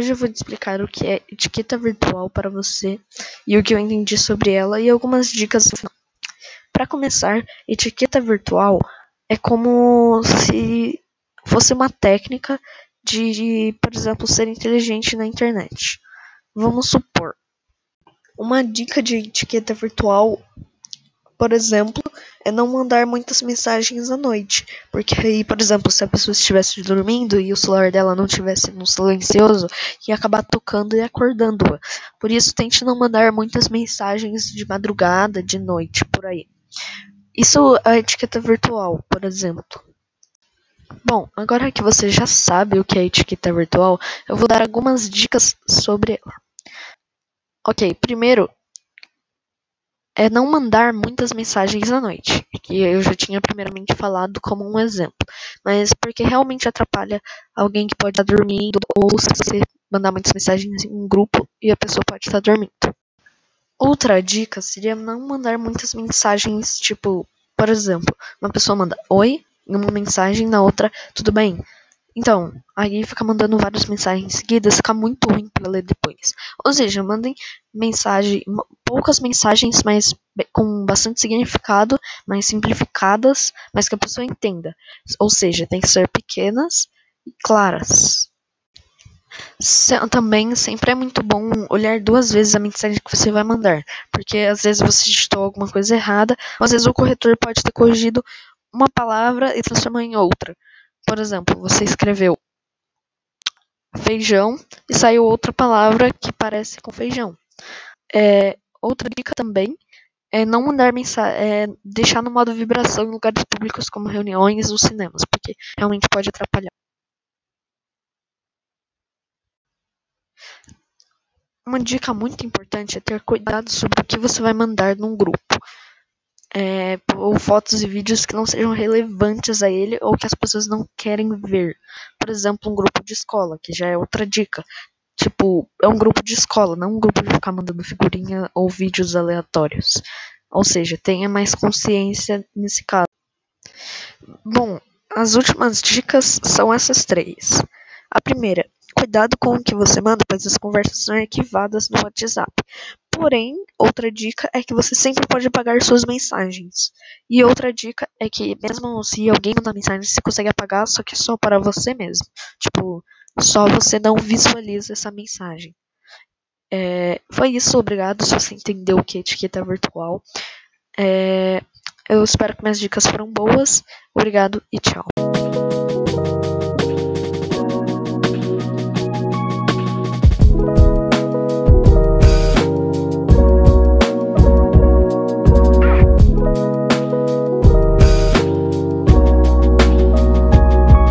Hoje eu vou te explicar o que é etiqueta virtual para você e o que eu entendi sobre ela e algumas dicas. Para começar, etiqueta virtual é como se fosse uma técnica de, por exemplo, ser inteligente na internet. Vamos supor, uma dica de etiqueta virtual por exemplo, é não mandar muitas mensagens à noite. Porque aí, por exemplo, se a pessoa estivesse dormindo e o celular dela não estivesse no silencioso, ia acabar tocando e acordando-a. Por isso, tente não mandar muitas mensagens de madrugada, de noite, por aí. Isso é a etiqueta virtual, por exemplo. Bom, agora que você já sabe o que é etiqueta virtual, eu vou dar algumas dicas sobre ela. Ok, primeiro, é não mandar muitas mensagens à noite, que eu já tinha primeiramente falado como um exemplo, mas porque realmente atrapalha alguém que pode estar dormindo ou se você mandar muitas mensagens em um grupo e a pessoa pode estar dormindo. Outra dica seria não mandar muitas mensagens, tipo, por exemplo, uma pessoa manda oi em uma mensagem, na outra tudo bem. Então, aí fica mandando várias mensagens seguidas, fica muito ruim para ler depois. Ou seja, mandem mensagem, poucas mensagens, mas com bastante significado, mais simplificadas, mas que a pessoa entenda. Ou seja, tem que ser pequenas e claras. Se, também sempre é muito bom olhar duas vezes a mensagem que você vai mandar, porque às vezes você digitou alguma coisa errada, ou às vezes o corretor pode ter corrigido uma palavra e transformou em outra. Por exemplo, você escreveu feijão e saiu outra palavra que parece com feijão. É, outra dica também é não mandar mensagem, é deixar no modo vibração em lugares públicos como reuniões ou cinemas, porque realmente pode atrapalhar. Uma dica muito importante é ter cuidado sobre o que você vai mandar num grupo é, ou fotos e vídeos que não sejam relevantes a ele ou que as pessoas não querem ver. Por exemplo, um grupo de escola, que já é outra dica. Tipo, é um grupo de escola, não um grupo de ficar mandando figurinha ou vídeos aleatórios. Ou seja, tenha mais consciência nesse caso. Bom, as últimas dicas são essas três. A primeira, cuidado com o que você manda, pois as conversas são arquivadas no WhatsApp. Porém, outra dica é que você sempre pode apagar suas mensagens. E outra dica é que, mesmo se alguém mandar mensagem, você consegue apagar, só que só para você mesmo. Tipo, só você não visualiza essa mensagem. É, foi isso, obrigado se você entendeu o que é etiqueta virtual. É, eu espero que minhas dicas foram boas. Obrigado e tchau.